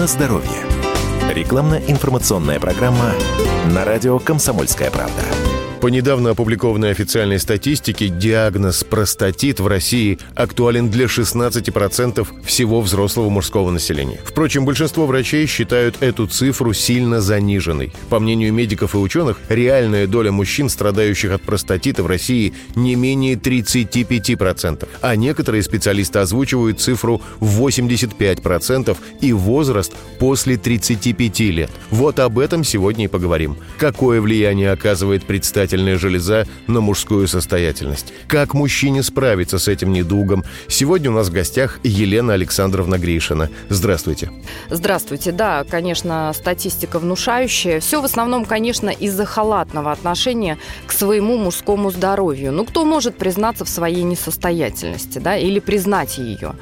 на здоровье. Рекламно-информационная программа на радио «Комсомольская правда». По недавно опубликованной официальной статистике, диагноз простатит в России актуален для 16% всего взрослого мужского населения. Впрочем, большинство врачей считают эту цифру сильно заниженной. По мнению медиков и ученых, реальная доля мужчин, страдающих от простатита в России, не менее 35%. А некоторые специалисты озвучивают цифру 85% и возраст после 35 лет. Вот об этом сегодня и поговорим. Какое влияние оказывает предстательность предстательная железа на мужскую состоятельность. Как мужчине справиться с этим недугом? Сегодня у нас в гостях Елена Александровна Гришина. Здравствуйте. Здравствуйте. Да, конечно, статистика внушающая. Все в основном, конечно, из-за халатного отношения к своему мужскому здоровью. Ну, кто может признаться в своей несостоятельности, да, или признать ее?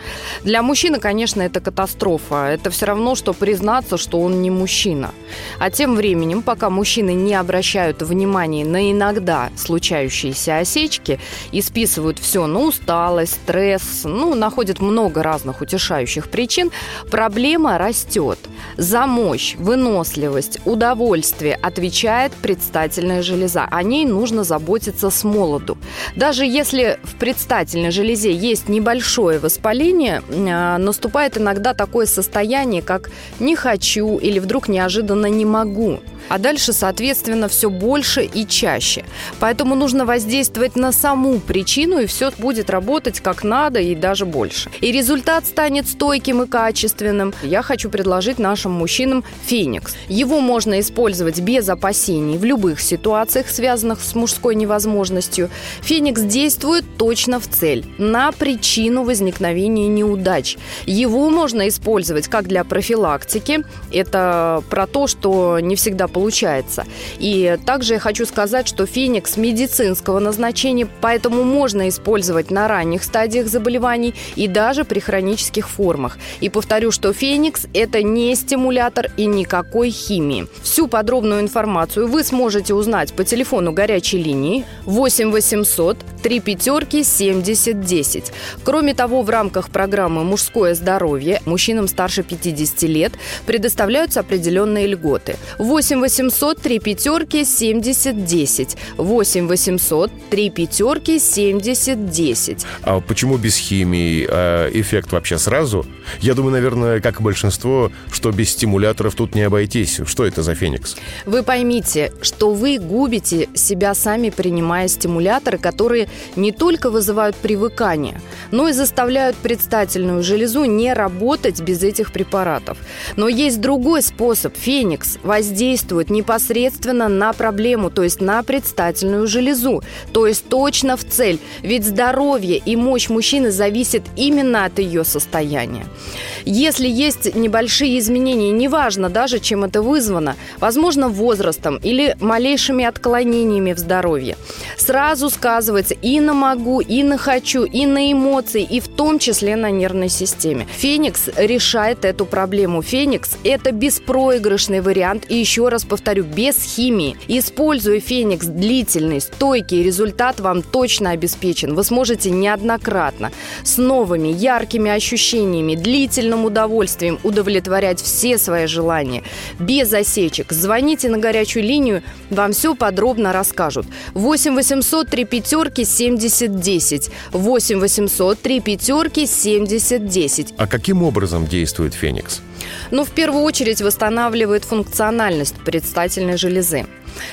Для мужчины, конечно, это катастрофа. Это все равно, что признаться, что он не мужчина. А тем временем, пока мужчины не обращают внимания на иногда случающиеся осечки и списывают все на усталость, стресс, ну, находят много разных утешающих причин, проблема растет. За мощь, выносливость, удовольствие отвечает предстательная железа. О ней нужно заботиться с молоду. Даже если в предстательной железе есть небольшое воспаление, а, наступает иногда такое состояние, как «не хочу» или «вдруг неожиданно не могу» а дальше, соответственно, все больше и чаще. Поэтому нужно воздействовать на саму причину, и все будет работать как надо и даже больше. И результат станет стойким и качественным. Я хочу предложить нашим мужчинам Феникс. Его можно использовать без опасений в любых ситуациях, связанных с мужской невозможностью. Феникс действует точно в цель, на причину возникновения неудач. Его можно использовать как для профилактики. Это про то, что не всегда получается. И также я хочу сказать, что феникс медицинского назначения, поэтому можно использовать на ранних стадиях заболеваний и даже при хронических формах. И повторю, что феникс – это не стимулятор и никакой химии. Всю подробную информацию вы сможете узнать по телефону горячей линии 8 800 3 пятерки 70 10. Кроме того, в рамках программы «Мужское здоровье» мужчинам старше 50 лет предоставляются определенные льготы. 8 800 3 пятерки 70 10. 8 800 3 пятерки 70 10. А почему без химии? А эффект вообще сразу? Я думаю, наверное, как и большинство, что без стимуляторов тут не обойтись. Что это за феникс? Вы поймите, что вы губите себя сами, принимая стимуляторы, которые не только вызывают привыкание, но и заставляют предстательную железу не работать без этих препаратов. Но есть другой способ. Феникс воздействует непосредственно на проблему, то есть на предстательную железу, то есть точно в цель. Ведь здоровье и мощь мужчины зависит именно от ее состояния. Если есть небольшие изменения, неважно даже, чем это вызвано, возможно, возрастом или малейшими отклонениями в здоровье, сразу сказывается и на могу, и на хочу, и на эмоции, и в том числе на нервной системе. Феникс решает эту проблему. Феникс – это беспроигрышный вариант, и еще раз повторю, без химии. Используя Феникс длительный, стойкий, результат вам точно обеспечен. Вы сможете неоднократно с новыми, яркими ощущениями, длительным удовольствием удовлетворять все свои желания. Без осечек. Звоните на горячую линию, вам все подробно расскажут. 8 800 3 пятерки 70 10. 8 800 3 пятерки 70 10. А каким образом действует Феникс? Ну, в первую очередь восстанавливает функциональность предстательной железы.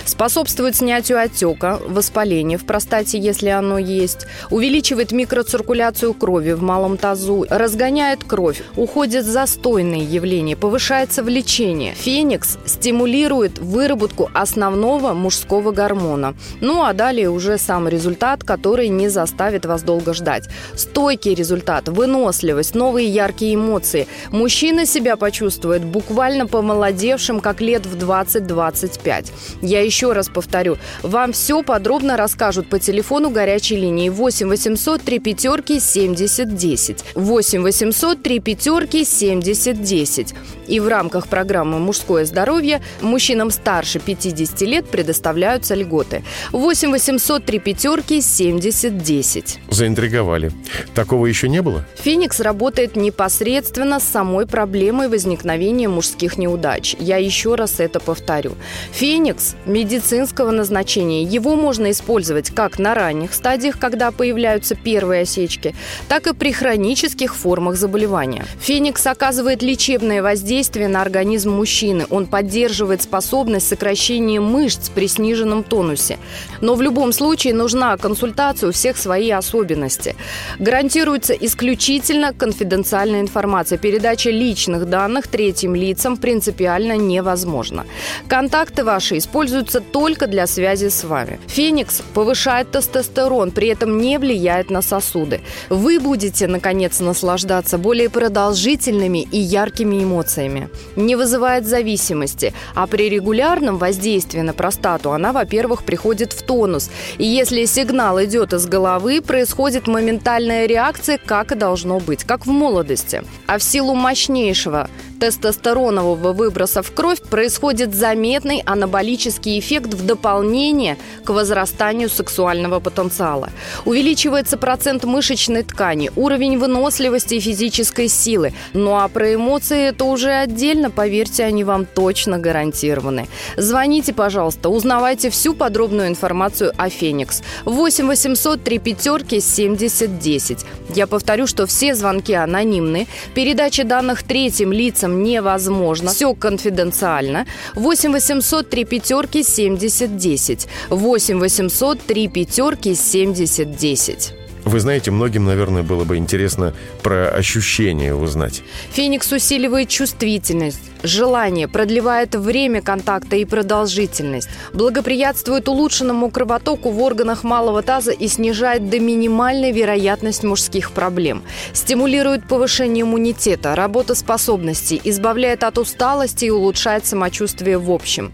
Способствует снятию отека, воспаления в простате, если оно есть. Увеличивает микроциркуляцию крови в малом тазу. Разгоняет кровь. Уходят застойные явления. Повышается влечение. Феникс стимулирует выработку основного мужского гормона. Ну а далее уже сам результат, который не заставит вас долго ждать. Стойкий результат, выносливость, новые яркие эмоции. Мужчина себя почувствует буквально помолодевшим, как лет в 20-25. Я еще раз повторю, вам все подробно расскажут по телефону горячей линии 8 800 3 пятерки 70 10. 8 800 3 пятерки 70 10. И в рамках программы «Мужское здоровье» мужчинам старше 50 лет предоставляются льготы. 8 800 3 пятерки 70 10. Заинтриговали. Такого еще не было? Феникс работает непосредственно с самой проблемой возникновения мужских неудач. Я еще раз это повторю. Феникс медицинского назначения. Его можно использовать как на ранних стадиях, когда появляются первые осечки, так и при хронических формах заболевания. Феникс оказывает лечебное воздействие на организм мужчины. Он поддерживает способность сокращения мышц при сниженном тонусе. Но в любом случае нужна консультация у всех свои особенности. Гарантируется исключительно конфиденциальная информация. Передача личных данных третьим лицам принципиально невозможна. Контакты ваши используются только для связи с вами. Феникс повышает тестостерон, при этом не влияет на сосуды. Вы будете, наконец, наслаждаться более продолжительными и яркими эмоциями. Не вызывает зависимости, а при регулярном воздействии на простату она, во-первых, приходит в тонус. И если сигнал идет из головы, происходит моментальная реакция, как и должно быть, как в молодости. А в силу мощнейшего тестостеронового выброса в кровь происходит заметный анаболический эффект в дополнение к возрастанию сексуального потенциала. Увеличивается процент мышечной ткани, уровень выносливости и физической силы. Ну а про эмоции это уже отдельно, поверьте, они вам точно гарантированы. Звоните, пожалуйста, узнавайте всю подробную информацию о Феникс. 8 800 3 пятерки 70 10. Я повторю, что все звонки анонимны. Передача данных третьим лицам невозможно. Все конфиденциально. 8 800 3 пятерки 70 10. 8 800 3 пятерки 70 10. Вы знаете, многим, наверное, было бы интересно про ощущения узнать. Феникс усиливает чувствительность, желание, продлевает время контакта и продолжительность, благоприятствует улучшенному кровотоку в органах малого таза и снижает до минимальной вероятность мужских проблем, стимулирует повышение иммунитета, работоспособности, избавляет от усталости и улучшает самочувствие в общем.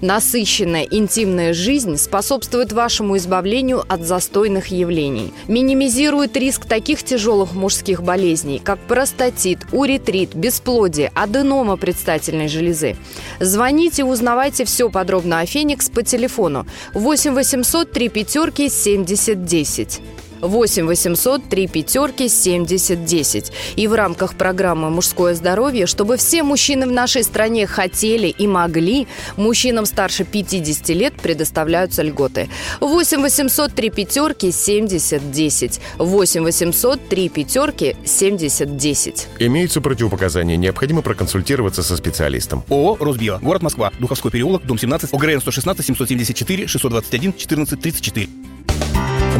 Насыщенная интимная жизнь способствует вашему избавлению от застойных явлений, минимизирует риск таких тяжелых мужских болезней, как простатит, уретрит, бесплодие, аденома предстательной железы. Звоните, узнавайте все подробно о Феникс по телефону 8 800 3 пятерки 70 10. 8 800 3 пятерки 70 10. И в рамках программы «Мужское здоровье», чтобы все мужчины в нашей стране хотели и могли, мужчинам старше 50 лет предоставляются льготы. 8 800 3 пятерки 70 10. 8 800 3 пятерки 70 10. Имеются противопоказания, необходимо проконсультироваться со специалистом. ООО «Росбио», город Москва, Духовской переулок, дом 17, ОГРН 116 774 621 14 34.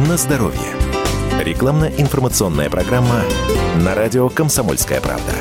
На здоровье. Рекламно-информационная программа на радио «Комсомольская правда».